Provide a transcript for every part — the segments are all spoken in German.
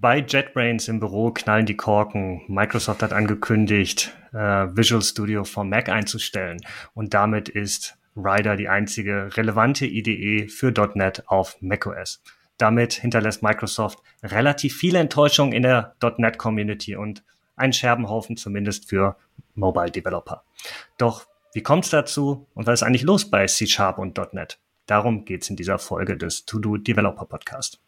Bei JetBrains im Büro knallen die Korken. Microsoft hat angekündigt, äh, Visual Studio for Mac einzustellen. Und damit ist Rider die einzige relevante IDE für .NET auf macOS. Damit hinterlässt Microsoft relativ viele Enttäuschungen in der .NET Community und einen Scherbenhaufen zumindest für Mobile Developer. Doch wie kommt es dazu und was ist eigentlich los bei C Sharp und .NET? Darum geht es in dieser Folge des To-Do Developer Podcast.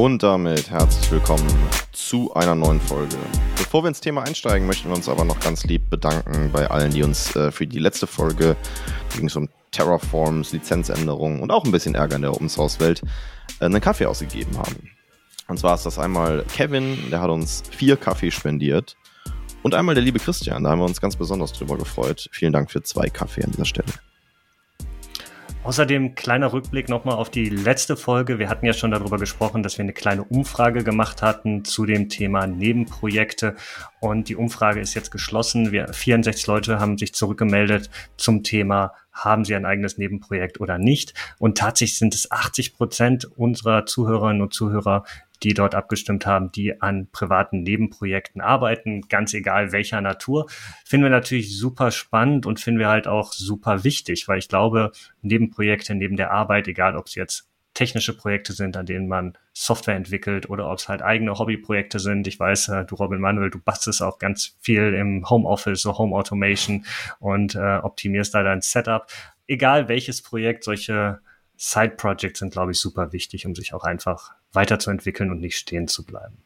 Und damit herzlich willkommen zu einer neuen Folge. Bevor wir ins Thema einsteigen, möchten wir uns aber noch ganz lieb bedanken bei allen, die uns äh, für die letzte Folge, die ging es um Terraforms, Lizenzänderungen und auch ein bisschen Ärger in der Open Source Welt, äh, einen Kaffee ausgegeben haben. Und zwar ist das einmal Kevin, der hat uns vier Kaffee spendiert. Und einmal der liebe Christian, da haben wir uns ganz besonders drüber gefreut. Vielen Dank für zwei Kaffee an dieser Stelle. Außerdem kleiner Rückblick nochmal auf die letzte Folge. Wir hatten ja schon darüber gesprochen, dass wir eine kleine Umfrage gemacht hatten zu dem Thema Nebenprojekte. Und die Umfrage ist jetzt geschlossen. Wir, 64 Leute haben sich zurückgemeldet zum Thema, haben sie ein eigenes Nebenprojekt oder nicht. Und tatsächlich sind es 80 Prozent unserer Zuhörerinnen und Zuhörer, die dort abgestimmt haben, die an privaten Nebenprojekten arbeiten, ganz egal welcher Natur. Finden wir natürlich super spannend und finden wir halt auch super wichtig, weil ich glaube, Nebenprojekte neben der Arbeit, egal ob es jetzt technische Projekte sind, an denen man Software entwickelt oder ob es halt eigene Hobbyprojekte sind. Ich weiß, äh, du Robin Manuel, du bastelst auch ganz viel im Homeoffice, so Home Automation und äh, optimierst da dein Setup. Egal welches Projekt, solche Side-Projects sind, glaube ich, super wichtig, um sich auch einfach weiterzuentwickeln und nicht stehen zu bleiben.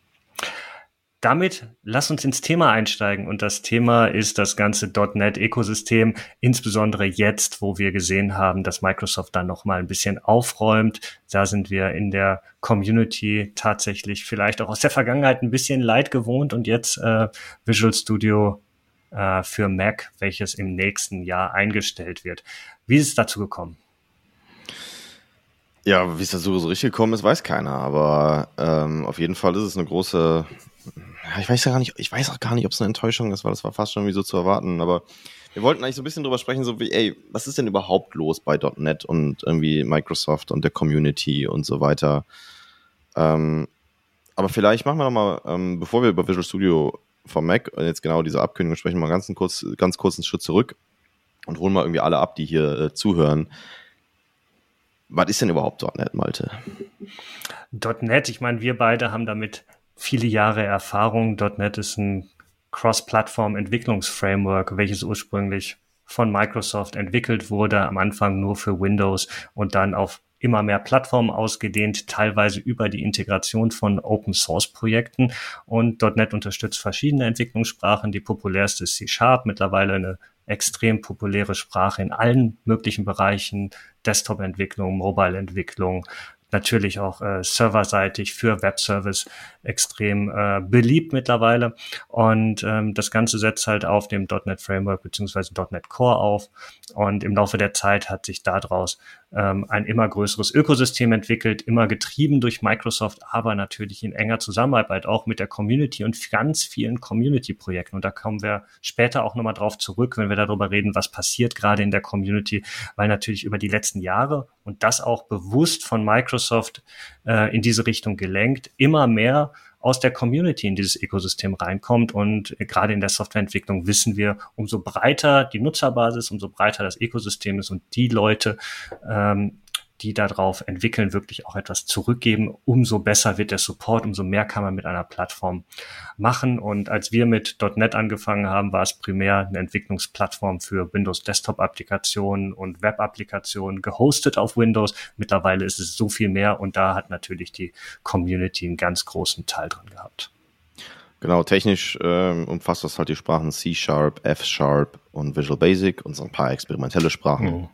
Damit lass uns ins Thema einsteigen und das Thema ist das ganze .NET-Ökosystem, insbesondere jetzt, wo wir gesehen haben, dass Microsoft da noch mal ein bisschen aufräumt. Da sind wir in der Community tatsächlich vielleicht auch aus der Vergangenheit ein bisschen leid gewohnt und jetzt äh, Visual Studio äh, für Mac, welches im nächsten Jahr eingestellt wird. Wie ist es dazu gekommen? Ja, wie es dazu so richtig gekommen ist, weiß keiner. Aber ähm, auf jeden Fall ist es eine große. Ich weiß ja gar nicht, ich weiß auch gar nicht, ob es eine Enttäuschung ist, weil das war fast schon wie so zu erwarten. Aber wir wollten eigentlich so ein bisschen drüber sprechen, so wie, ey, was ist denn überhaupt los bei .NET und irgendwie Microsoft und der Community und so weiter. Ähm, aber vielleicht machen wir noch mal, ähm, bevor wir über Visual Studio vom Mac jetzt genau diese Abkündigung sprechen, mal ganz, einen kurz, ganz kurz einen Schritt zurück und holen mal irgendwie alle ab, die hier äh, zuhören. Was ist denn überhaupt .NET, Malte? .NET, ich meine, wir beide haben damit viele Jahre Erfahrung. .NET ist ein Cross-Plattform-Entwicklungsframework, welches ursprünglich von Microsoft entwickelt wurde, am Anfang nur für Windows und dann auf immer mehr Plattformen ausgedehnt, teilweise über die Integration von Open Source Projekten. Und .NET unterstützt verschiedene Entwicklungssprachen. Die populärste ist C Sharp, mittlerweile eine extrem populäre Sprache in allen möglichen Bereichen, Desktop-Entwicklung, Mobile-Entwicklung, natürlich auch äh, serverseitig für Webservice extrem äh, beliebt mittlerweile. Und ähm, das Ganze setzt halt auf dem .NET Framework beziehungsweise .NET Core auf. Und im Laufe der Zeit hat sich daraus ähm, ein immer größeres Ökosystem entwickelt, immer getrieben durch Microsoft, aber natürlich in enger Zusammenarbeit auch mit der Community und ganz vielen Community-Projekten. Und da kommen wir später auch nochmal drauf zurück, wenn wir darüber reden, was passiert gerade in der Community, weil natürlich über die letzten Jahre und das auch bewusst von Microsoft äh, in diese Richtung gelenkt, immer mehr aus der Community in dieses Ökosystem reinkommt. Und gerade in der Softwareentwicklung wissen wir, umso breiter die Nutzerbasis, umso breiter das Ökosystem ist und die Leute, ähm, die darauf entwickeln, wirklich auch etwas zurückgeben, umso besser wird der Support, umso mehr kann man mit einer Plattform machen. Und als wir mit .NET angefangen haben, war es primär eine Entwicklungsplattform für Windows Desktop Applikationen und Web Applikationen gehostet auf Windows. Mittlerweile ist es so viel mehr und da hat natürlich die Community einen ganz großen Teil drin gehabt. Genau, technisch ähm, umfasst das halt die Sprachen C Sharp, F Sharp und Visual Basic und so ein paar experimentelle Sprachen. Mhm.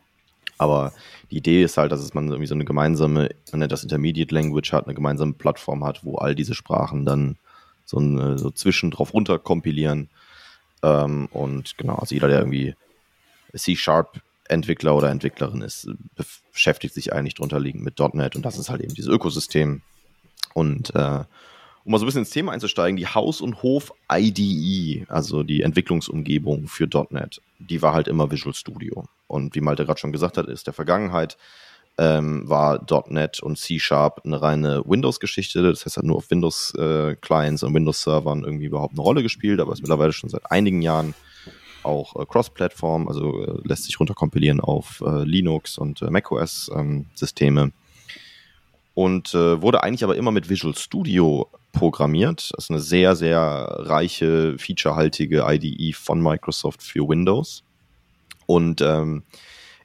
Aber die Idee ist halt, dass man irgendwie so eine gemeinsame, man nennt das Intermediate Language hat, eine gemeinsame Plattform hat, wo all diese Sprachen dann so, ein, so zwischen drauf runter kompilieren. Ähm, und genau, also jeder, der irgendwie C-Sharp Entwickler oder Entwicklerin ist, beschäftigt sich eigentlich drunter liegend mit .NET und das ist halt eben dieses Ökosystem. Und äh, um mal so ein bisschen ins Thema einzusteigen, die Haus- und Hof-IDE, also die Entwicklungsumgebung für .NET, die war halt immer Visual Studio. Und wie Malte gerade schon gesagt hat, ist der Vergangenheit ähm, war .NET und C Sharp eine reine Windows-Geschichte. Das heißt, hat nur auf Windows-Clients äh, und Windows-Servern irgendwie überhaupt eine Rolle gespielt, aber ist mittlerweile schon seit einigen Jahren auch äh, Cross-Plattform, also äh, lässt sich runterkompilieren auf äh, Linux und äh, macOS-Systeme. Ähm, und äh, wurde eigentlich aber immer mit Visual Studio programmiert. Das ist eine sehr, sehr reiche, featurehaltige IDE von Microsoft für Windows. Und ähm,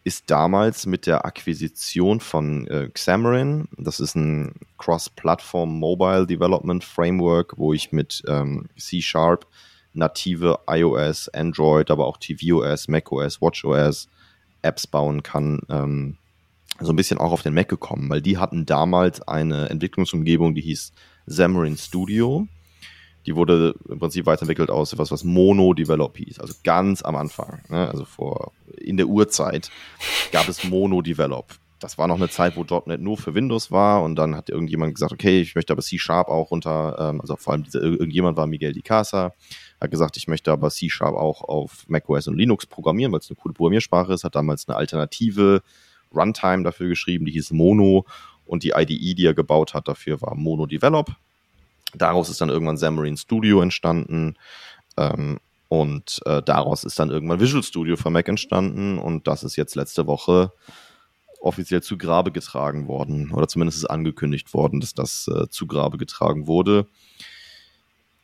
ist damals mit der Akquisition von äh, Xamarin, das ist ein Cross-Platform Mobile Development Framework, wo ich mit ähm, C-Sharp native iOS, Android, aber auch tvOS, macOS, watchOS Apps bauen kann, ähm, so ein bisschen auch auf den Mac gekommen, weil die hatten damals eine Entwicklungsumgebung, die hieß Xamarin Studio. Die wurde im Prinzip weiterentwickelt aus etwas, was Mono Develop hieß. Also ganz am Anfang, ne? also vor in der Urzeit gab es Mono Develop. Das war noch eine Zeit, wo .NET nur für Windows war und dann hat irgendjemand gesagt, okay, ich möchte aber C-Sharp auch runter, ähm, also vor allem dieser, irgendjemand war Miguel Di Casa, hat gesagt, ich möchte aber C-Sharp auch auf macOS und Linux programmieren, weil es eine coole Programmiersprache ist, hat damals eine alternative Runtime dafür geschrieben, die hieß Mono und die IDE, die er gebaut hat, dafür war Mono Develop. Daraus ist dann irgendwann Xamarin Studio entstanden ähm, und äh, daraus ist dann irgendwann Visual Studio für Mac entstanden und das ist jetzt letzte Woche offiziell zu Grabe getragen worden oder zumindest ist angekündigt worden, dass das äh, zu Grabe getragen wurde.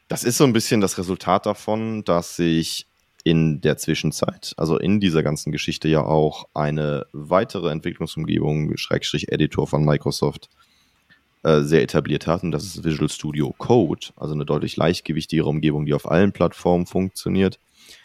Das ist so ein bisschen das Resultat davon, dass sich in der Zwischenzeit, also in dieser ganzen Geschichte ja auch eine weitere Entwicklungsumgebung, Schrägstrich Editor von Microsoft, äh, sehr etabliert hat. Und das ist Visual Studio Code, also eine deutlich leichtgewichtigere Umgebung, die auf allen Plattformen funktioniert.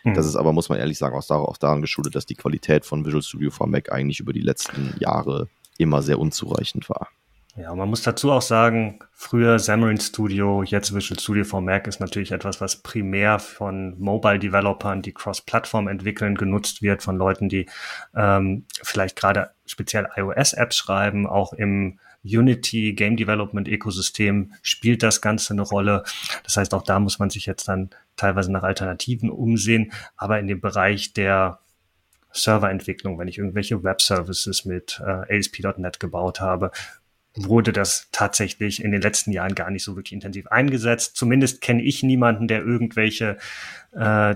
Mhm. Das ist aber, muss man ehrlich sagen, auch, auch daran geschuldet, dass die Qualität von Visual Studio for Mac eigentlich über die letzten Jahre immer sehr unzureichend war. Ja, man muss dazu auch sagen, früher Xamarin Studio, jetzt Visual Studio for Mac ist natürlich etwas, was primär von Mobile-Developern, die Cross-Plattform entwickeln, genutzt wird, von Leuten, die ähm, vielleicht gerade speziell iOS-Apps schreiben, auch im Unity Game Development Ökosystem spielt das Ganze eine Rolle. Das heißt, auch da muss man sich jetzt dann teilweise nach Alternativen umsehen, aber in dem Bereich der Serverentwicklung, wenn ich irgendwelche Web-Services mit äh, ASP.NET gebaut habe, wurde das tatsächlich in den letzten Jahren gar nicht so wirklich intensiv eingesetzt. Zumindest kenne ich niemanden, der irgendwelche äh,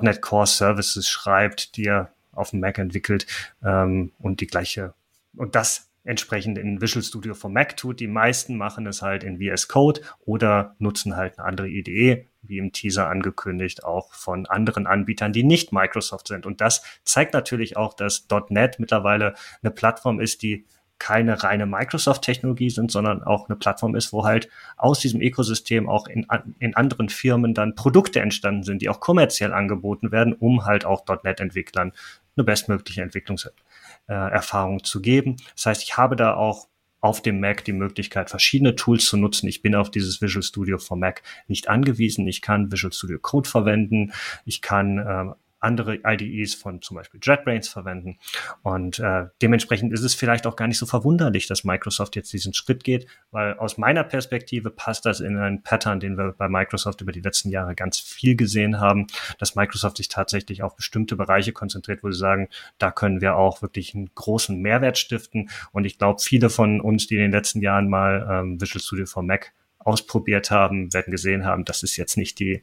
.NET Core Services schreibt, die er auf dem Mac entwickelt ähm, und die gleiche und das entsprechend in Visual Studio for Mac tut. Die meisten machen es halt in VS Code oder nutzen halt eine andere IDE, wie im Teaser angekündigt, auch von anderen Anbietern, die nicht Microsoft sind. Und das zeigt natürlich auch, dass .NET mittlerweile eine Plattform ist, die keine reine Microsoft-Technologie sind, sondern auch eine Plattform ist, wo halt aus diesem Ökosystem auch in, in anderen Firmen dann Produkte entstanden sind, die auch kommerziell angeboten werden, um halt auch .NET-Entwicklern eine bestmögliche Entwicklungserfahrung äh, zu geben. Das heißt, ich habe da auch auf dem Mac die Möglichkeit, verschiedene Tools zu nutzen. Ich bin auf dieses Visual Studio for Mac nicht angewiesen. Ich kann Visual Studio Code verwenden. Ich kann äh, andere IDEs von zum Beispiel JetBrains verwenden. Und äh, dementsprechend ist es vielleicht auch gar nicht so verwunderlich, dass Microsoft jetzt diesen Schritt geht, weil aus meiner Perspektive passt das in einen Pattern, den wir bei Microsoft über die letzten Jahre ganz viel gesehen haben, dass Microsoft sich tatsächlich auf bestimmte Bereiche konzentriert, wo sie sagen, da können wir auch wirklich einen großen Mehrwert stiften. Und ich glaube, viele von uns, die in den letzten Jahren mal ähm, Visual Studio for Mac ausprobiert haben, werden gesehen haben, das ist jetzt nicht die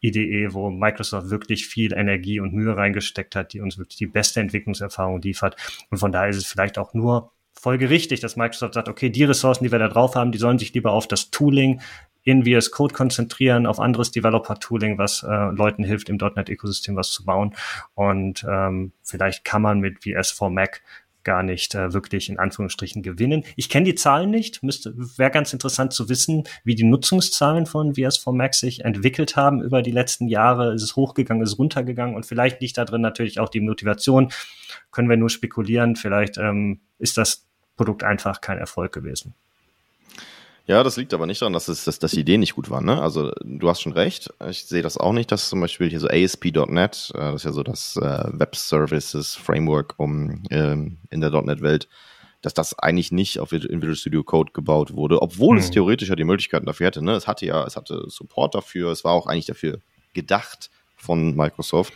IDE, wo Microsoft wirklich viel Energie und Mühe reingesteckt hat, die uns wirklich die beste Entwicklungserfahrung liefert. Und von daher ist es vielleicht auch nur folgerichtig, dass Microsoft sagt, okay, die Ressourcen, die wir da drauf haben, die sollen sich lieber auf das Tooling in VS Code konzentrieren, auf anderes Developer-Tooling, was äh, Leuten hilft, im .NET-Ökosystem was zu bauen. Und ähm, vielleicht kann man mit VS for Mac gar nicht äh, wirklich in Anführungsstrichen gewinnen. Ich kenne die Zahlen nicht, müsste wäre ganz interessant zu wissen, wie die Nutzungszahlen von VS4 Max sich entwickelt haben über die letzten Jahre. Ist es hochgegangen, ist es runtergegangen und vielleicht liegt da drin natürlich auch die Motivation. Können wir nur spekulieren, vielleicht ähm, ist das Produkt einfach kein Erfolg gewesen. Ja, das liegt aber nicht daran, dass, es, dass, dass die Idee nicht gut war. Ne? Also du hast schon recht. Ich sehe das auch nicht, dass zum Beispiel hier so ASP.NET, äh, das ist ja so das äh, Web Services Framework um ähm, in der .NET-Welt, dass das eigentlich nicht auf Visual Studio Code gebaut wurde, obwohl mhm. es theoretisch ja die Möglichkeiten dafür hätte. Ne? Es hatte ja, es hatte Support dafür, es war auch eigentlich dafür gedacht von Microsoft.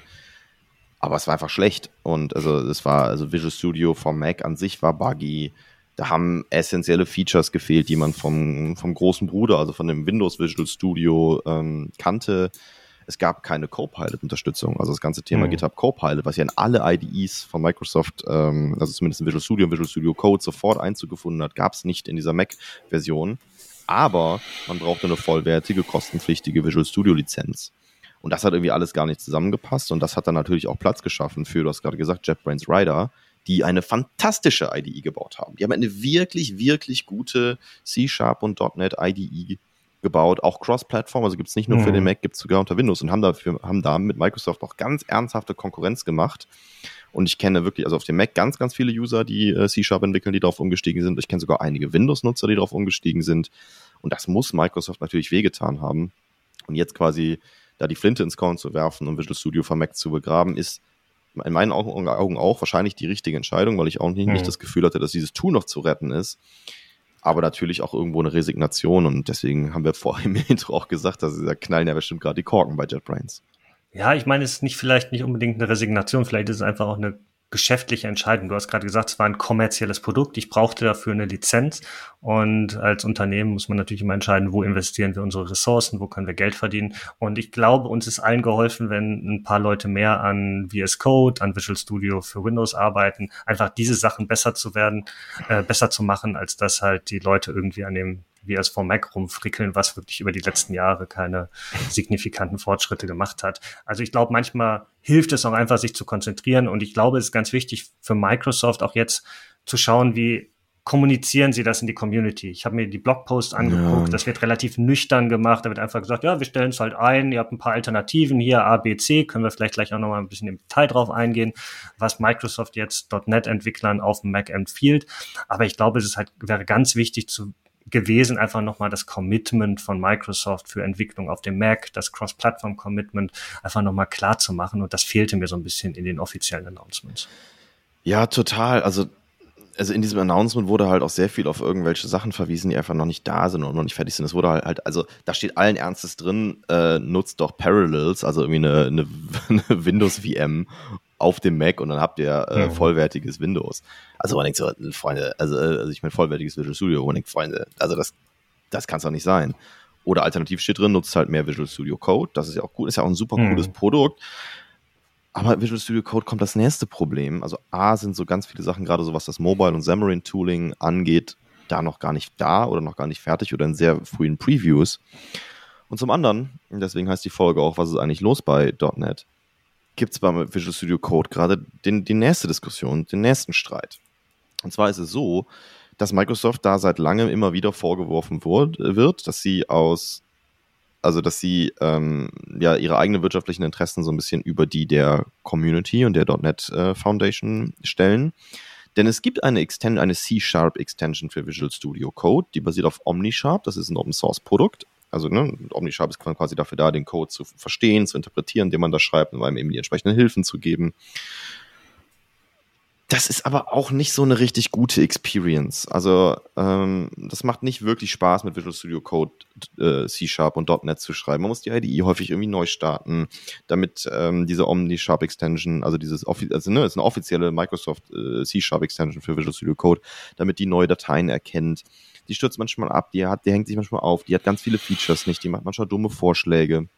aber es war einfach schlecht. Und also es war, also Visual Studio vom Mac an sich war buggy. Da haben essentielle Features gefehlt, die man vom, vom großen Bruder, also von dem Windows Visual Studio ähm, kannte. Es gab keine Copilot-Unterstützung. Also das ganze Thema mhm. GitHub Copilot, was ja in alle IDEs von Microsoft, ähm, also zumindest in Visual Studio und Visual Studio Code sofort Einzug gefunden hat, gab es nicht in dieser Mac-Version. Aber man brauchte eine vollwertige, kostenpflichtige Visual Studio-Lizenz. Und das hat irgendwie alles gar nicht zusammengepasst. Und das hat dann natürlich auch Platz geschaffen für, du hast gerade gesagt, JetBrains Rider, die eine fantastische IDE gebaut haben. Die haben eine wirklich, wirklich gute C-Sharp und .NET IDE gebaut, auch Cross-Plattform, also gibt es nicht nur mhm. für den Mac, gibt es sogar unter Windows und haben, dafür, haben da mit Microsoft auch ganz ernsthafte Konkurrenz gemacht. Und ich kenne wirklich, also auf dem Mac ganz, ganz viele User, die äh, C-Sharp entwickeln, die darauf umgestiegen sind. Ich kenne sogar einige Windows-Nutzer, die darauf umgestiegen sind. Und das muss Microsoft natürlich wehgetan haben. Und jetzt quasi da die Flinte ins Korn zu werfen und Visual Studio vom Mac zu begraben, ist in meinen Augen, auch wahrscheinlich die richtige Entscheidung, weil ich auch nicht, mhm. nicht das Gefühl hatte, dass dieses Tool noch zu retten ist aber natürlich auch irgendwo eine Resignation und deswegen haben wir vorhin im Intro auch gesagt, dass da knallen ja bestimmt gerade die Korken bei JetBrains. Ja, ich meine, es ist nicht vielleicht nicht unbedingt eine Resignation, vielleicht ist es einfach auch eine geschäftliche Entscheidung. Du hast gerade gesagt, es war ein kommerzielles Produkt. Ich brauchte dafür eine Lizenz. Und als Unternehmen muss man natürlich immer entscheiden, wo investieren wir unsere Ressourcen, wo können wir Geld verdienen. Und ich glaube, uns ist allen geholfen, wenn ein paar Leute mehr an VS Code, an Visual Studio für Windows arbeiten, einfach diese Sachen besser zu werden, äh, besser zu machen, als dass halt die Leute irgendwie an dem wie es vom Mac rumfrickeln, was wirklich über die letzten Jahre keine signifikanten Fortschritte gemacht hat. Also ich glaube, manchmal hilft es auch einfach, sich zu konzentrieren. Und ich glaube, es ist ganz wichtig für Microsoft auch jetzt zu schauen, wie kommunizieren sie das in die Community. Ich habe mir die Blogposts angeguckt, ja. das wird relativ nüchtern gemacht, da wird einfach gesagt, ja, wir stellen es halt ein, ihr habt ein paar Alternativen hier, A, B, C, können wir vielleicht gleich auch nochmal ein bisschen im Detail drauf eingehen, was Microsoft jetzt .NET-Entwicklern auf dem Mac empfiehlt. Aber ich glaube, es ist halt, wäre ganz wichtig zu gewesen, einfach nochmal das Commitment von Microsoft für Entwicklung auf dem Mac, das Cross-Platform-Commitment einfach nochmal klar zu machen. Und das fehlte mir so ein bisschen in den offiziellen Announcements. Ja, total. Also also in diesem Announcement wurde halt auch sehr viel auf irgendwelche Sachen verwiesen, die einfach noch nicht da sind und noch nicht fertig sind. Es wurde halt, halt also da steht allen Ernstes drin, äh, nutzt doch Parallels, also irgendwie eine, eine, eine Windows-VM auf dem Mac und dann habt ihr äh, mhm. vollwertiges Windows. Also man denkt so, Freunde, also, äh, also ich meine vollwertiges Visual Studio, man denkt, Freunde, also das, das kann es doch nicht sein. Oder alternativ steht drin, nutzt halt mehr Visual Studio Code. Das ist ja auch gut, ist ja auch ein super mhm. cooles Produkt. Aber Visual Studio Code kommt das nächste Problem. Also A sind so ganz viele Sachen, gerade so was das Mobile und Xamarin Tooling angeht, da noch gar nicht da oder noch gar nicht fertig oder in sehr frühen Previews. Und zum anderen, deswegen heißt die Folge auch, was ist eigentlich los bei .NET? Gibt es beim Visual Studio Code gerade den, die nächste Diskussion, den nächsten Streit. Und zwar ist es so, dass Microsoft da seit langem immer wieder vorgeworfen wird, dass sie aus, also dass sie ähm, ja ihre eigenen wirtschaftlichen Interessen so ein bisschen über die der Community und der .NET äh, Foundation stellen. Denn es gibt eine, eine C-Sharp Extension für Visual Studio Code, die basiert auf OmniSharp, das ist ein Open Source Produkt also ne, OmniSharp ist quasi dafür da, den Code zu verstehen, zu interpretieren, den man da schreibt und einem eben die entsprechenden Hilfen zu geben. Das ist aber auch nicht so eine richtig gute Experience. Also ähm, das macht nicht wirklich Spaß, mit Visual Studio Code äh, C-Sharp und .NET zu schreiben. Man muss die IDE häufig irgendwie neu starten, damit ähm, diese Omni-Sharp Extension, also dieses also ne, ist eine offizielle Microsoft äh, C-Sharp Extension für Visual Studio Code, damit die neue Dateien erkennt die stürzt manchmal ab, die hat, die hängt sich manchmal auf, die hat ganz viele Features nicht, die macht manchmal dumme Vorschläge.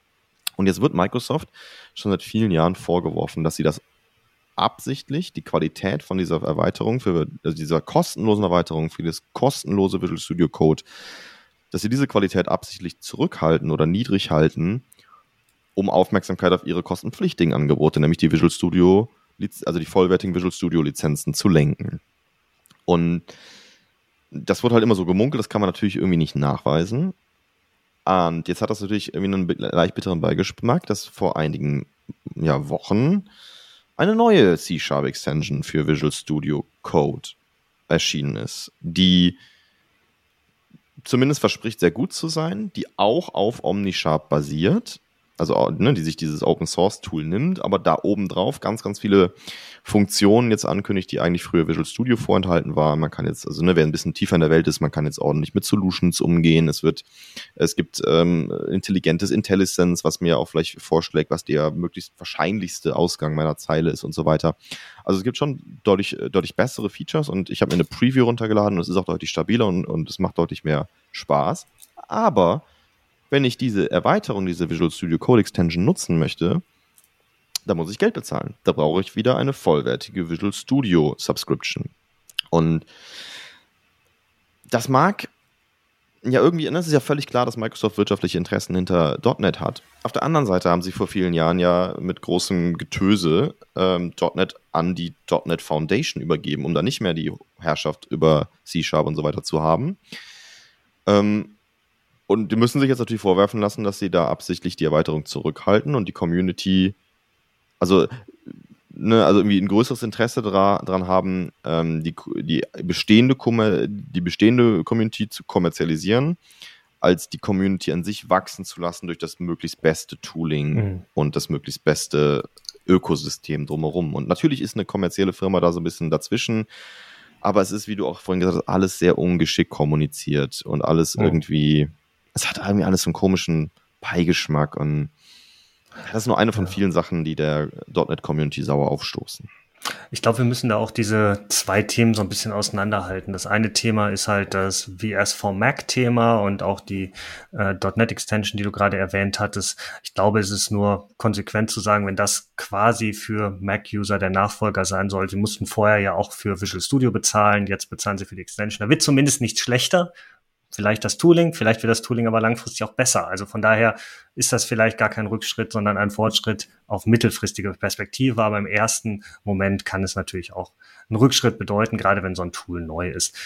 Und jetzt wird Microsoft schon seit vielen Jahren vorgeworfen, dass sie das absichtlich, die Qualität von dieser Erweiterung, für also dieser kostenlosen Erweiterung, für das kostenlose Visual Studio Code, dass sie diese Qualität absichtlich zurückhalten oder niedrig halten, um Aufmerksamkeit auf ihre kostenpflichtigen Angebote, nämlich die Visual Studio, also die vollwertigen Visual Studio Lizenzen zu lenken. Und das wurde halt immer so gemunkelt, das kann man natürlich irgendwie nicht nachweisen. Und jetzt hat das natürlich irgendwie einen leicht bitteren Beigeschmack, dass vor einigen ja, Wochen eine neue C-Sharp-Extension für Visual Studio Code erschienen ist, die zumindest verspricht, sehr gut zu sein, die auch auf OmniSharp basiert, also ne, die sich dieses Open Source Tool nimmt, aber da oben drauf ganz, ganz viele Funktionen jetzt ankündigt, die eigentlich früher Visual Studio vorenthalten waren. Man kann jetzt, also ne, wer ein bisschen tiefer in der Welt ist, man kann jetzt ordentlich mit Solutions umgehen. Es wird, es gibt ähm, intelligentes Intelligence, was mir auch vielleicht vorschlägt, was der möglichst wahrscheinlichste Ausgang meiner Zeile ist und so weiter. Also es gibt schon deutlich, deutlich bessere Features und ich habe mir eine Preview runtergeladen und es ist auch deutlich stabiler und, und es macht deutlich mehr Spaß. Aber wenn ich diese Erweiterung, diese Visual Studio Code Extension nutzen möchte, da muss ich Geld bezahlen. Da brauche ich wieder eine vollwertige Visual Studio Subscription. Und das mag ja irgendwie, es ist ja völlig klar, dass Microsoft wirtschaftliche Interessen hinter .NET hat. Auf der anderen Seite haben sie vor vielen Jahren ja mit großem Getöse ähm, .NET an die .NET Foundation übergeben, um da nicht mehr die Herrschaft über C-Sharp und so weiter zu haben. Ähm, und die müssen sich jetzt natürlich vorwerfen lassen, dass sie da absichtlich die Erweiterung zurückhalten und die Community, also, ne, also irgendwie ein größeres Interesse dra dran haben, ähm, die, die, bestehende die bestehende Community zu kommerzialisieren, als die Community an sich wachsen zu lassen durch das möglichst beste Tooling mhm. und das möglichst beste Ökosystem drumherum. Und natürlich ist eine kommerzielle Firma da so ein bisschen dazwischen aber es ist, wie du auch vorhin gesagt hast, alles sehr ungeschickt kommuniziert und alles mhm. irgendwie es hat irgendwie alles so einen komischen Beigeschmack und das ist nur eine von vielen Sachen, die der .NET-Community sauer aufstoßen. Ich glaube, wir müssen da auch diese zwei Themen so ein bisschen auseinanderhalten. Das eine Thema ist halt das VS for Mac-Thema und auch die äh, .NET Extension, die du gerade erwähnt hattest. Ich glaube, es ist nur konsequent zu sagen, wenn das quasi für Mac-User der Nachfolger sein sollte. Sie mussten vorher ja auch für Visual Studio bezahlen, jetzt bezahlen sie für die Extension. Da wird zumindest nicht schlechter, vielleicht das Tooling, vielleicht wird das Tooling aber langfristig auch besser. Also von daher ist das vielleicht gar kein Rückschritt, sondern ein Fortschritt auf mittelfristige Perspektive. Aber im ersten Moment kann es natürlich auch einen Rückschritt bedeuten, gerade wenn so ein Tool neu ist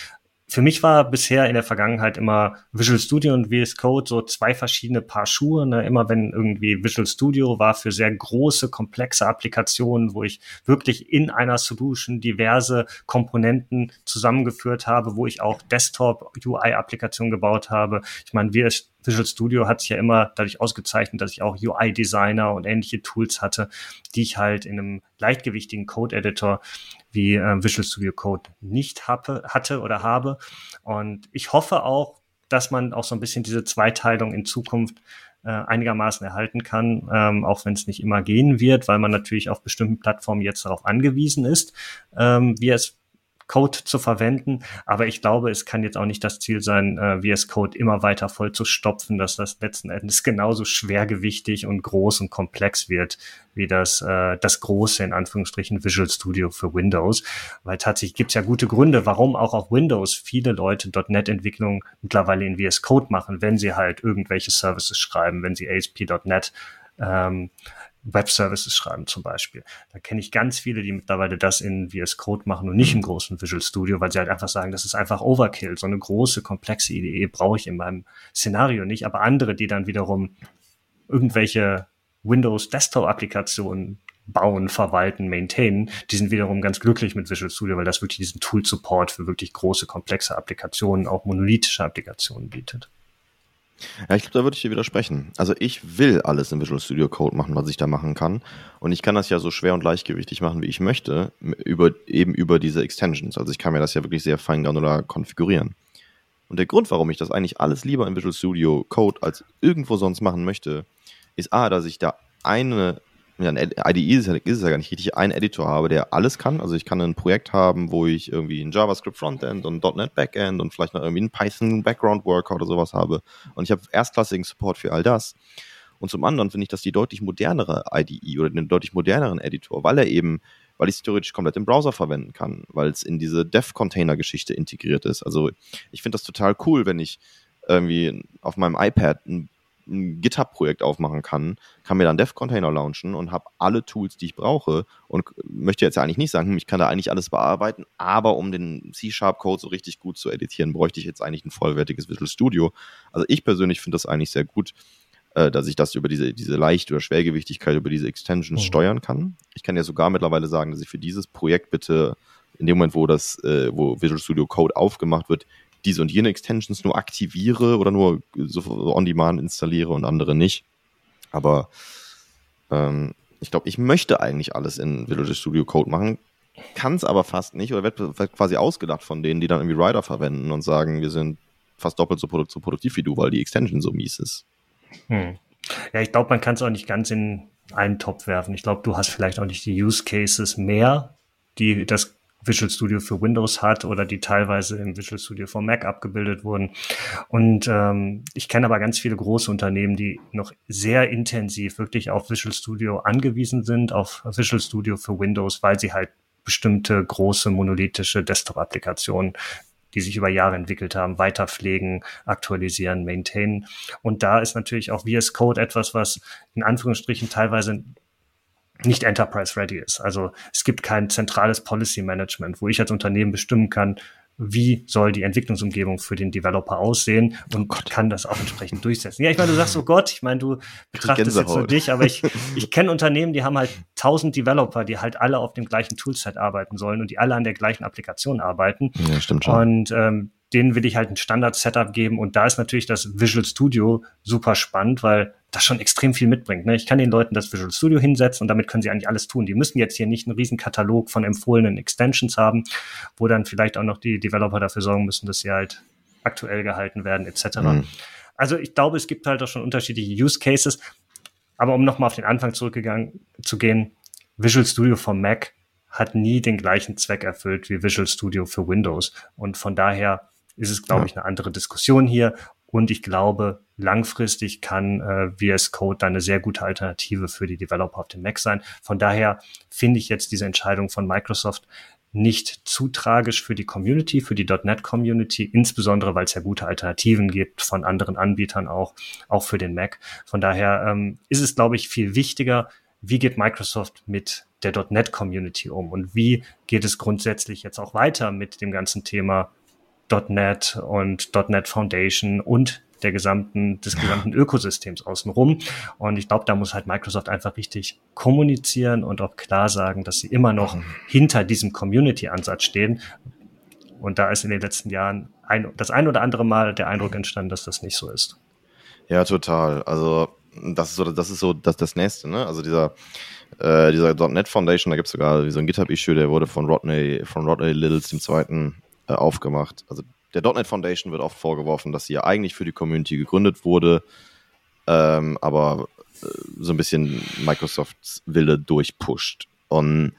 für mich war bisher in der Vergangenheit immer Visual Studio und VS Code so zwei verschiedene Paar Schuhe. Ne? Immer wenn irgendwie Visual Studio war für sehr große, komplexe Applikationen, wo ich wirklich in einer Solution diverse Komponenten zusammengeführt habe, wo ich auch Desktop-UI-Applikationen gebaut habe. Ich meine, VS Visual Studio hat sich ja immer dadurch ausgezeichnet, dass ich auch UI-Designer und ähnliche Tools hatte, die ich halt in einem leichtgewichtigen Code-Editor wie äh, Visual Studio Code nicht habe, hatte oder habe. Und ich hoffe auch, dass man auch so ein bisschen diese Zweiteilung in Zukunft äh, einigermaßen erhalten kann, ähm, auch wenn es nicht immer gehen wird, weil man natürlich auf bestimmten Plattformen jetzt darauf angewiesen ist, ähm, wie es Code zu verwenden. Aber ich glaube, es kann jetzt auch nicht das Ziel sein, äh, VS Code immer weiter voll zu stopfen, dass das letzten Endes genauso schwergewichtig und groß und komplex wird wie das, äh, das große, in Anführungsstrichen, Visual Studio für Windows. Weil tatsächlich gibt es ja gute Gründe, warum auch auf Windows viele Leute .NET-Entwicklung mittlerweile in VS Code machen, wenn sie halt irgendwelche Services schreiben, wenn sie ASP.NET ähm, Web-Services schreiben zum Beispiel. Da kenne ich ganz viele, die mittlerweile das in VS Code machen und nicht im großen Visual Studio, weil sie halt einfach sagen, das ist einfach Overkill. So eine große, komplexe Idee brauche ich in meinem Szenario nicht. Aber andere, die dann wiederum irgendwelche Windows Desktop-Applikationen bauen, verwalten, maintainen, die sind wiederum ganz glücklich mit Visual Studio, weil das wirklich diesen Tool-Support für wirklich große, komplexe Applikationen, auch monolithische Applikationen bietet. Ja, ich glaube, da würde ich dir widersprechen. Also ich will alles in Visual Studio Code machen, was ich da machen kann. Und ich kann das ja so schwer und leichtgewichtig machen, wie ich möchte, über, eben über diese Extensions. Also ich kann mir das ja wirklich sehr fein granular konfigurieren. Und der Grund, warum ich das eigentlich alles lieber in Visual Studio Code als irgendwo sonst machen möchte, ist A, dass ich da eine ja, ein IDE ist, ist es ja gar nicht richtig, einen Editor habe, der alles kann. Also ich kann ein Projekt haben, wo ich irgendwie ein JavaScript Frontend und .NET Backend und vielleicht noch irgendwie einen Python Background Worker oder sowas habe. Und ich habe erstklassigen Support für all das. Und zum anderen finde ich das die deutlich modernere IDE oder den deutlich moderneren Editor, weil er eben, weil ich es theoretisch komplett im Browser verwenden kann, weil es in diese Dev-Container-Geschichte integriert ist. Also ich finde das total cool, wenn ich irgendwie auf meinem iPad ein ein GitHub-Projekt aufmachen kann, kann mir dann Dev-Container launchen und habe alle Tools, die ich brauche und möchte jetzt eigentlich nicht sagen, ich kann da eigentlich alles bearbeiten, aber um den C-Sharp-Code so richtig gut zu editieren, bräuchte ich jetzt eigentlich ein vollwertiges Visual Studio. Also ich persönlich finde das eigentlich sehr gut, äh, dass ich das über diese, diese Leicht- oder Schwergewichtigkeit, über diese Extensions mhm. steuern kann. Ich kann ja sogar mittlerweile sagen, dass ich für dieses Projekt bitte in dem Moment, wo das, äh, wo Visual Studio Code aufgemacht wird, diese und jene Extensions nur aktiviere oder nur so on-demand installiere und andere nicht. Aber ähm, ich glaube, ich möchte eigentlich alles in Visual Studio Code machen, kann es aber fast nicht oder wird, quasi ausgedacht von denen, die dann irgendwie Rider verwenden und sagen, wir sind fast doppelt so, produkt so produktiv wie du, weil die Extension so mies ist. Hm. Ja, ich glaube, man kann es auch nicht ganz in einen Topf werfen. Ich glaube, du hast vielleicht auch nicht die Use Cases mehr, die das Visual Studio für Windows hat oder die teilweise im Visual Studio für Mac abgebildet wurden. Und ähm, ich kenne aber ganz viele große Unternehmen, die noch sehr intensiv wirklich auf Visual Studio angewiesen sind, auf Visual Studio für Windows, weil sie halt bestimmte große monolithische Desktop-Applikationen die sich über Jahre entwickelt haben, weiter pflegen, aktualisieren, maintainen. Und da ist natürlich auch VS Code etwas, was in Anführungsstrichen teilweise nicht enterprise ready ist. Also es gibt kein zentrales Policy Management, wo ich als Unternehmen bestimmen kann, wie soll die Entwicklungsumgebung für den Developer aussehen und oh kann das auch entsprechend durchsetzen. Ja, ich meine, du sagst, oh Gott, ich meine, du betrachtest jetzt so dich, aber ich, ich kenne Unternehmen, die haben halt tausend Developer, die halt alle auf dem gleichen Toolset arbeiten sollen und die alle an der gleichen Applikation arbeiten. Ja, stimmt schon. Und ähm, denen will ich halt ein Standard-Setup geben. Und da ist natürlich das Visual Studio super spannend, weil das schon extrem viel mitbringt. Ne? Ich kann den Leuten das Visual Studio hinsetzen und damit können sie eigentlich alles tun. Die müssen jetzt hier nicht einen riesen Katalog von empfohlenen Extensions haben, wo dann vielleicht auch noch die Developer dafür sorgen müssen, dass sie halt aktuell gehalten werden, etc. Mhm. Also ich glaube, es gibt halt auch schon unterschiedliche Use Cases. Aber um nochmal auf den Anfang zurückgegangen zu gehen, Visual Studio vom Mac hat nie den gleichen Zweck erfüllt wie Visual Studio für Windows. Und von daher ist es, glaube ja. ich, eine andere Diskussion hier. Und ich glaube, langfristig kann äh, VS Code dann eine sehr gute Alternative für die Developer auf dem Mac sein. Von daher finde ich jetzt diese Entscheidung von Microsoft nicht zu tragisch für die Community, für die .NET Community, insbesondere weil es ja gute Alternativen gibt von anderen Anbietern auch, auch für den Mac. Von daher ähm, ist es, glaube ich, viel wichtiger, wie geht Microsoft mit der .NET Community um und wie geht es grundsätzlich jetzt auch weiter mit dem ganzen Thema .NET und .NET Foundation und der gesamten, des gesamten Ökosystems außenrum. Und ich glaube, da muss halt Microsoft einfach richtig kommunizieren und auch klar sagen, dass sie immer noch mhm. hinter diesem Community-Ansatz stehen. Und da ist in den letzten Jahren ein, das ein oder andere Mal der Eindruck entstanden, dass das nicht so ist. Ja, total. Also das ist so, das ist so das, das nächste, ne? Also dieser, äh, dieser .NET Foundation, da gibt es sogar so ein GitHub-Issue, der wurde von Rodney, von Rodney Littles, dem zweiten, äh, aufgemacht. Also der .NET Foundation wird oft vorgeworfen, dass sie ja eigentlich für die Community gegründet wurde, ähm, aber äh, so ein bisschen Microsofts Wille durchpusht. Und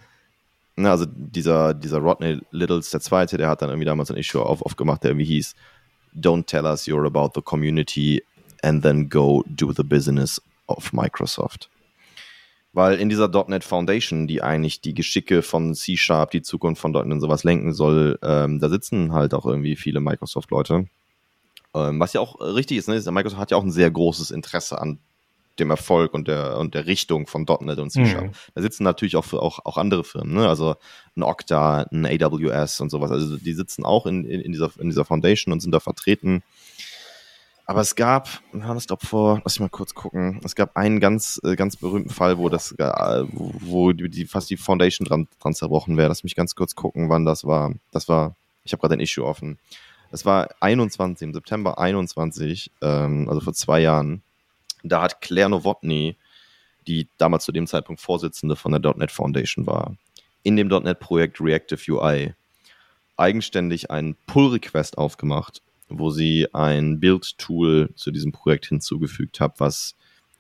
na, also dieser, dieser Rodney Littles, der Zweite, der hat dann irgendwie damals ein Issue auf, aufgemacht, der irgendwie hieß Don't tell us you're about the community and then go do the business of Microsoft. Weil in dieser .NET Foundation, die eigentlich die Geschicke von C-Sharp, die Zukunft von .NET und sowas lenken soll, ähm, da sitzen halt auch irgendwie viele Microsoft-Leute. Ähm, was ja auch richtig ist, ne? Microsoft hat ja auch ein sehr großes Interesse an dem Erfolg und der, und der Richtung von .NET und C-Sharp. Mhm. Da sitzen natürlich auch, auch, auch andere Firmen, ne? also ein Okta, ein AWS und sowas. Also die sitzen auch in, in, in, dieser, in dieser Foundation und sind da vertreten. Aber es gab, haben es glaube vor, lass ich mal kurz gucken, es gab einen ganz, äh, ganz berühmten Fall, wo das, wo die, fast die Foundation dran, dran zerbrochen wäre. Lass mich ganz kurz gucken, wann das war. Das war, ich habe gerade ein Issue offen. Es war 21, im September 21, ähm, also vor zwei Jahren. Da hat Claire Novotny, die damals zu dem Zeitpunkt Vorsitzende von der .NET Foundation war, in dem .NET-Projekt Reactive UI eigenständig einen Pull-Request aufgemacht wo sie ein Build-Tool zu diesem Projekt hinzugefügt hat, was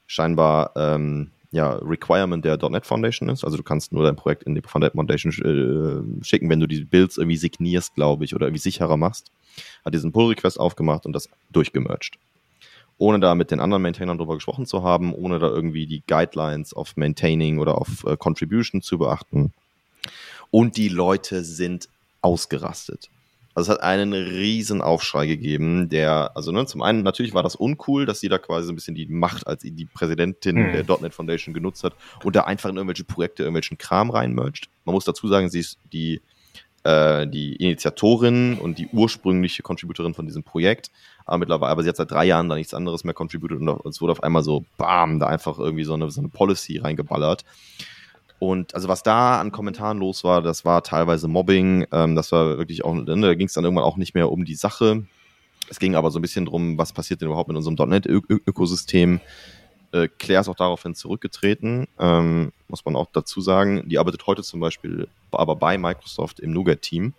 scheinbar ähm, ja, Requirement der .NET Foundation ist. Also du kannst nur dein Projekt in die .NET Foundation äh, schicken, wenn du die Builds irgendwie signierst, glaube ich, oder irgendwie sicherer machst. Hat diesen Pull-Request aufgemacht und das durchgemerged. Ohne da mit den anderen Maintainern drüber gesprochen zu haben, ohne da irgendwie die Guidelines auf Maintaining oder auf äh, Contribution zu beachten. Und die Leute sind ausgerastet. Also es hat einen riesen Aufschrei gegeben, der, also ne, zum einen natürlich war das uncool, dass sie da quasi so ein bisschen die Macht als die Präsidentin hm. der .NET Foundation genutzt hat und da einfach in irgendwelche Projekte irgendwelchen Kram reinmercht. Man muss dazu sagen, sie ist die äh, die Initiatorin und die ursprüngliche Contributorin von diesem Projekt, aber mittlerweile, aber sie hat seit drei Jahren da nichts anderes mehr contributed und es wurde auf einmal so, bam, da einfach irgendwie so eine, so eine Policy reingeballert. Und also was da an Kommentaren los war, das war teilweise Mobbing, ähm, das war wirklich auch, ne, da ging es dann irgendwann auch nicht mehr um die Sache. Es ging aber so ein bisschen drum, was passiert denn überhaupt mit unserem .NET-Ökosystem. Äh, Claire ist auch daraufhin zurückgetreten, ähm, muss man auch dazu sagen. Die arbeitet heute zum Beispiel aber bei Microsoft im Nougat-Team.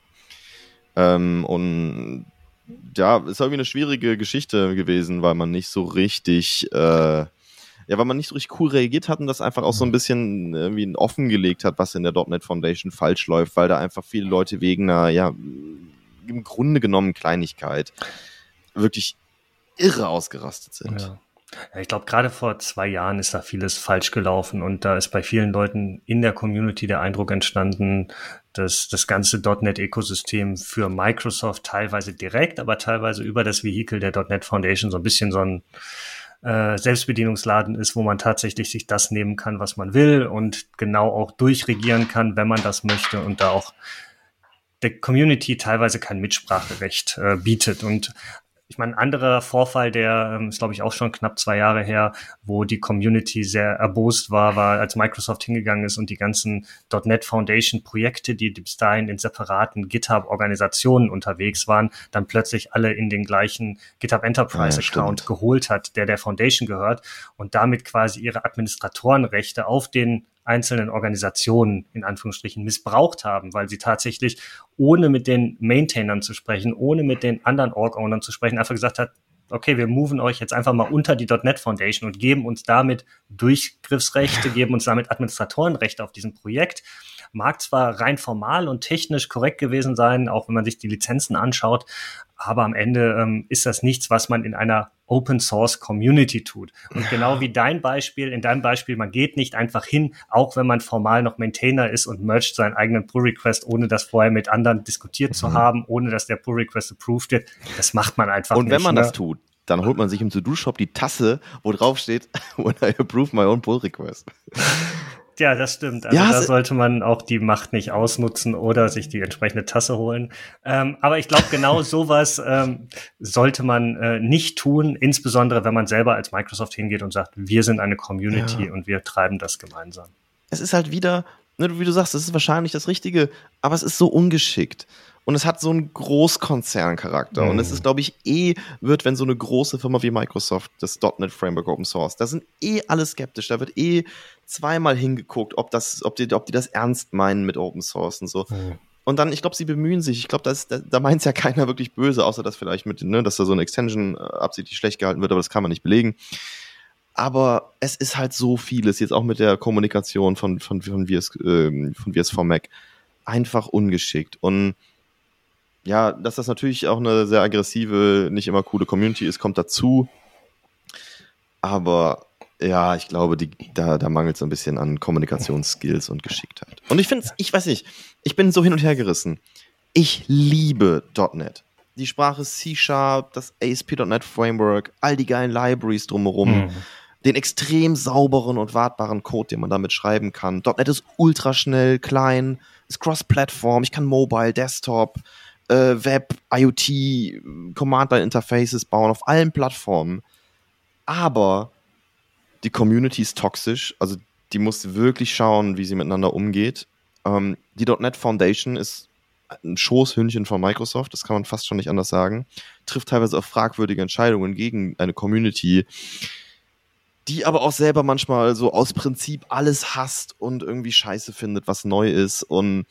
Ähm, und ja, ist irgendwie eine schwierige Geschichte gewesen, weil man nicht so richtig, äh, ja, weil man nicht so richtig cool reagiert hat und das einfach auch so ein mhm. bisschen irgendwie offengelegt hat, was in der .NET Foundation falsch läuft, weil da einfach viele Leute wegen einer, ja, im Grunde genommen Kleinigkeit wirklich irre ausgerastet sind. Ja. Ja, ich glaube, gerade vor zwei Jahren ist da vieles falsch gelaufen und da ist bei vielen Leuten in der Community der Eindruck entstanden, dass das ganze .NET-Ökosystem für Microsoft teilweise direkt, aber teilweise über das Vehikel der .NET Foundation so ein bisschen so ein äh, Selbstbedienungsladen ist, wo man tatsächlich sich das nehmen kann, was man will und genau auch durchregieren kann, wenn man das möchte und da auch der Community teilweise kein Mitspracherecht äh, bietet. Und ich meine, ein anderer Vorfall, der ähm, ist, glaube ich, auch schon knapp zwei Jahre her, wo die Community sehr erbost war, war, als Microsoft hingegangen ist und die ganzen .NET Foundation Projekte, die bis dahin in separaten GitHub-Organisationen unterwegs waren, dann plötzlich alle in den gleichen GitHub Enterprise ja, Account stimmt. geholt hat, der der Foundation gehört und damit quasi ihre Administratorenrechte auf den einzelnen Organisationen in Anführungsstrichen missbraucht haben, weil sie tatsächlich ohne mit den Maintainern zu sprechen, ohne mit den anderen Org-Ownern zu sprechen, einfach gesagt hat, okay, wir moven euch jetzt einfach mal unter die .NET Foundation und geben uns damit Durchgriffsrechte, geben uns damit Administratorenrechte auf diesem Projekt. Mag zwar rein formal und technisch korrekt gewesen sein, auch wenn man sich die Lizenzen anschaut, aber am Ende ähm, ist das nichts, was man in einer Open Source Community tut. Und genau wie dein Beispiel, in deinem Beispiel, man geht nicht einfach hin, auch wenn man formal noch Maintainer ist und mercht seinen eigenen Pull Request, ohne das vorher mit anderen diskutiert mhm. zu haben, ohne dass der Pull Request approved wird. Das macht man einfach nicht. Und wenn man ne? das tut, dann holt man sich im To-Do-Shop die Tasse, wo drauf steht, when I approve my own pull request. Ja, das stimmt. Also ja, da sollte man auch die Macht nicht ausnutzen oder sich die entsprechende Tasse holen. Ähm, aber ich glaube, genau sowas ähm, sollte man äh, nicht tun, insbesondere wenn man selber als Microsoft hingeht und sagt, wir sind eine Community ja. und wir treiben das gemeinsam. Es ist halt wieder, ne, wie du sagst, es ist wahrscheinlich das Richtige, aber es ist so ungeschickt. Und es hat so einen Großkonzerncharakter. Mhm. Und es ist, glaube ich, eh wird, wenn so eine große Firma wie Microsoft das .NET Framework Open Source, da sind eh alle skeptisch. Da wird eh zweimal hingeguckt, ob das, ob die, ob die das ernst meinen mit Open Source und so. Mhm. Und dann, ich glaube, sie bemühen sich. Ich glaube, da, da meint es ja keiner wirklich böse, außer dass vielleicht mit, ne, dass da so eine Extension äh, absichtlich schlecht gehalten wird, aber das kann man nicht belegen. Aber es ist halt so vieles, jetzt auch mit der Kommunikation von, von, von, VS, äh, von VS for Mac, einfach ungeschickt. Und ja, dass das natürlich auch eine sehr aggressive, nicht immer coole Community ist, kommt dazu. Aber ja, ich glaube, die, da, da mangelt es ein bisschen an Kommunikationsskills und Geschicktheit. Und ich finde ich weiß nicht, ich bin so hin und her gerissen. Ich liebe .NET. Die Sprache C-Sharp, das ASP.NET Framework, all die geilen Libraries drumherum. Mhm. Den extrem sauberen und wartbaren Code, den man damit schreiben kann. .NET ist ultra schnell, klein, ist cross-Plattform, ich kann Mobile, Desktop, äh, Web, IoT, Command-Line-Interfaces bauen auf allen Plattformen. Aber die Community ist toxisch, also die muss wirklich schauen, wie sie miteinander umgeht. Ähm, die .NET Foundation ist ein Schoßhündchen von Microsoft, das kann man fast schon nicht anders sagen, trifft teilweise auch fragwürdige Entscheidungen gegen eine Community, die aber auch selber manchmal so aus Prinzip alles hasst und irgendwie scheiße findet, was neu ist. Und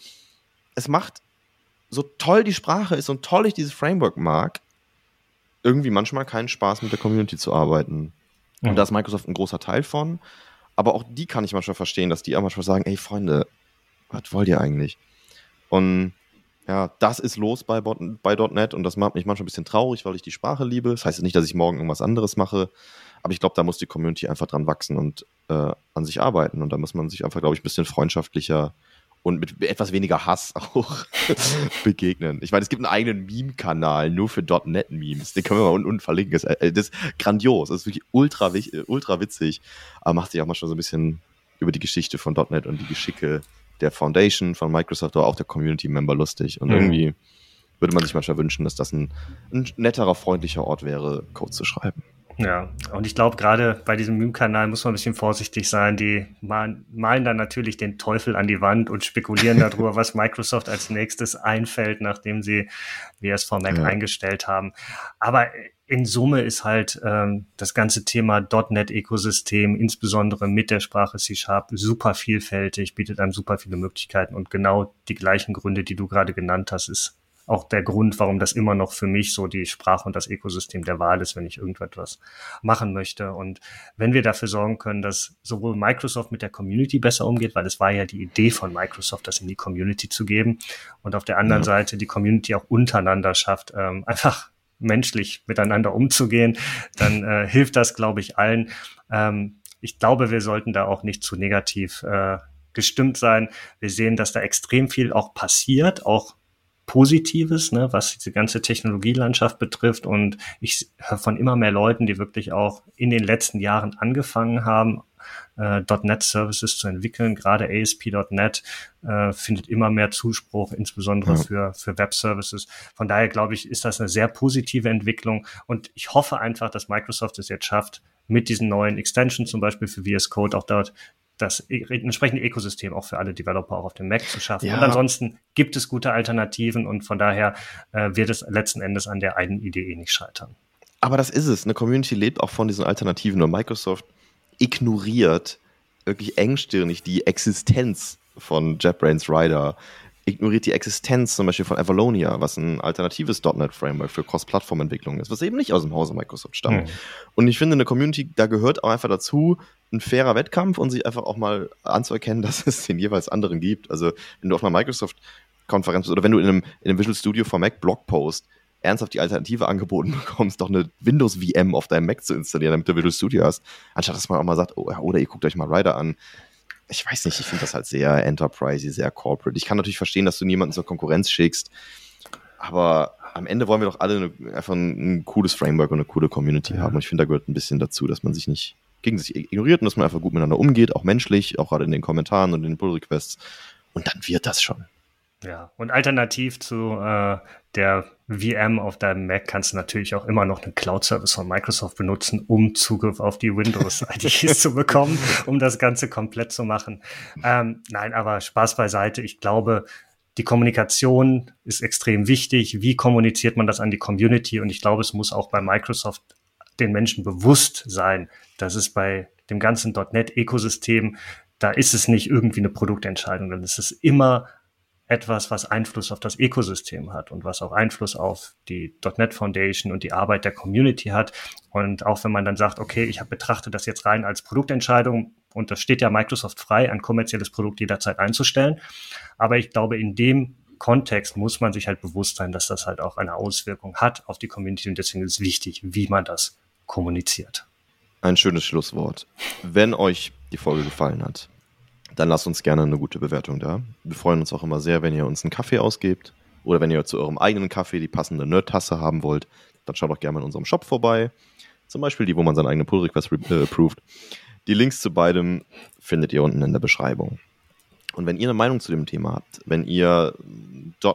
es macht so toll die Sprache ist und toll ich dieses Framework mag, irgendwie manchmal keinen Spaß mit der Community zu arbeiten. Mhm. Und da ist Microsoft ein großer Teil von. Aber auch die kann ich manchmal verstehen, dass die auch manchmal sagen, ey Freunde, was wollt ihr eigentlich? Und ja, das ist los bei, bei .NET und das macht mich manchmal ein bisschen traurig, weil ich die Sprache liebe. Das heißt nicht, dass ich morgen irgendwas anderes mache, aber ich glaube, da muss die Community einfach dran wachsen und äh, an sich arbeiten und da muss man sich einfach, glaube ich, ein bisschen freundschaftlicher und mit etwas weniger Hass auch begegnen. Ich meine, es gibt einen eigenen Meme-Kanal nur für .NET-Memes. Den können wir mal unten verlinken. Das, äh, das, ist grandios. Das ist wirklich ultra, ultra witzig. Aber macht sich auch mal schon so ein bisschen über die Geschichte von .NET und die Geschicke der Foundation von Microsoft oder auch der Community-Member lustig. Und mhm. irgendwie würde man sich manchmal wünschen, dass das ein, ein netterer, freundlicher Ort wäre, Code zu schreiben. Ja, und ich glaube, gerade bei diesem Meme-Kanal muss man ein bisschen vorsichtig sein. Die malen, malen dann natürlich den Teufel an die Wand und spekulieren darüber, was Microsoft als nächstes einfällt, nachdem sie VS4 Mac ja. eingestellt haben. Aber in Summe ist halt ähm, das ganze Thema .NET-Ökosystem, insbesondere mit der Sprache C-Sharp, super vielfältig, bietet einem super viele Möglichkeiten und genau die gleichen Gründe, die du gerade genannt hast, ist auch der Grund, warum das immer noch für mich so die Sprache und das Ökosystem der Wahl ist, wenn ich irgendetwas machen möchte. Und wenn wir dafür sorgen können, dass sowohl Microsoft mit der Community besser umgeht, weil es war ja die Idee von Microsoft, das in die Community zu geben, und auf der anderen ja. Seite die Community auch untereinander schafft, ähm, einfach menschlich miteinander umzugehen, dann äh, hilft das, glaube ich, allen. Ähm, ich glaube, wir sollten da auch nicht zu negativ äh, gestimmt sein. Wir sehen, dass da extrem viel auch passiert, auch Positives, ne, was diese ganze Technologielandschaft betrifft. Und ich höre von immer mehr Leuten, die wirklich auch in den letzten Jahren angefangen haben, äh, .NET Services zu entwickeln. Gerade ASP.NET äh, findet immer mehr Zuspruch, insbesondere ja. für, für Web Services. Von daher glaube ich, ist das eine sehr positive Entwicklung und ich hoffe einfach, dass Microsoft es jetzt schafft, mit diesen neuen Extensions zum Beispiel für VS Code auch dort das e, entsprechende Ökosystem auch für alle Developer auch auf dem Mac zu schaffen. Ja. Und ansonsten gibt es gute Alternativen und von daher äh, wird es letzten Endes an der einen Idee eh nicht scheitern. Aber das ist es. Eine Community lebt auch von diesen Alternativen und Microsoft ignoriert wirklich engstirnig die Existenz von JetBrains Rider, ignoriert die Existenz zum Beispiel von Avalonia, was ein alternatives .NET-Framework für Cross-Plattform-Entwicklung ist, was eben nicht aus dem Hause Microsoft stammt. Mhm. Und ich finde, eine Community, da gehört auch einfach dazu, ein fairer Wettkampf und sich einfach auch mal anzuerkennen, dass es den jeweils anderen gibt. Also, wenn du auf einer Microsoft-Konferenz oder wenn du in einem, in einem Visual Studio for Mac Blogpost ernsthaft die Alternative angeboten bekommst, doch eine Windows-VM auf deinem Mac zu installieren, damit du Visual Studio hast, anstatt dass man auch mal sagt, oh, oder ihr guckt euch mal Rider an. Ich weiß nicht, ich finde das halt sehr enterprisey, sehr corporate. Ich kann natürlich verstehen, dass du niemanden zur Konkurrenz schickst, aber am Ende wollen wir doch alle eine, einfach ein, ein, cooles Framework und eine coole Community ja. haben. Und ich finde, da gehört ein bisschen dazu, dass man sich nicht gegen sich ignoriert und dass man einfach gut miteinander umgeht, auch menschlich, auch gerade in den Kommentaren und in den Pull-Requests. Und dann wird das schon. Ja, und alternativ zu äh, der VM auf deinem Mac kannst du natürlich auch immer noch einen Cloud-Service von Microsoft benutzen, um Zugriff auf die Windows-IDs zu bekommen, um das Ganze komplett zu machen. Ähm, nein, aber Spaß beiseite. Ich glaube, die Kommunikation ist extrem wichtig. Wie kommuniziert man das an die Community? Und ich glaube, es muss auch bei Microsoft den Menschen bewusst sein, dass es bei dem ganzen .NET-Ökosystem, da ist es nicht irgendwie eine Produktentscheidung, dann ist es immer etwas, was Einfluss auf das Ökosystem hat und was auch Einfluss auf die .NET Foundation und die Arbeit der Community hat. Und auch wenn man dann sagt, okay, ich habe betrachtet das jetzt rein als Produktentscheidung und das steht ja Microsoft frei, ein kommerzielles Produkt jederzeit einzustellen. Aber ich glaube, in dem Kontext muss man sich halt bewusst sein, dass das halt auch eine Auswirkung hat auf die Community und deswegen ist es wichtig, wie man das kommuniziert. Ein schönes Schlusswort. Wenn euch die Folge gefallen hat, dann lasst uns gerne eine gute Bewertung da. Wir freuen uns auch immer sehr, wenn ihr uns einen Kaffee ausgebt oder wenn ihr zu eurem eigenen Kaffee die passende Nerd-Tasse haben wollt, dann schaut doch gerne in unserem Shop vorbei. Zum Beispiel die, wo man seinen eigenen Pull-Request äh, approved. Die Links zu beidem findet ihr unten in der Beschreibung. Und wenn ihr eine Meinung zu dem Thema habt, wenn ihr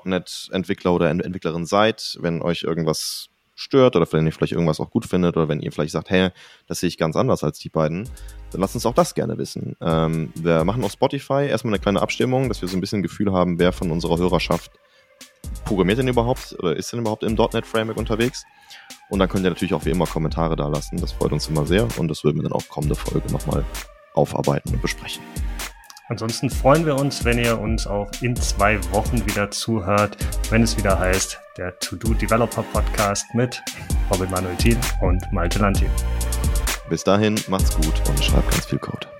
.NET-Entwickler oder Entwicklerin seid, wenn euch irgendwas stört oder wenn ihr vielleicht irgendwas auch gut findet oder wenn ihr vielleicht sagt, hey, das sehe ich ganz anders als die beiden, dann lasst uns auch das gerne wissen. Ähm, wir machen auf Spotify erstmal eine kleine Abstimmung, dass wir so ein bisschen ein Gefühl haben, wer von unserer Hörerschaft programmiert denn überhaupt oder ist denn überhaupt im .NET Framework unterwegs? Und dann könnt ihr natürlich auch wie immer Kommentare da lassen. Das freut uns immer sehr und das würden wir dann auch kommende Folge nochmal aufarbeiten und besprechen. Ansonsten freuen wir uns, wenn ihr uns auch in zwei Wochen wieder zuhört, wenn es wieder heißt, der To-Do Developer Podcast mit Robin Manuel Thiel und Malte Lantin. Bis dahin, macht's gut und schreibt ganz viel Code.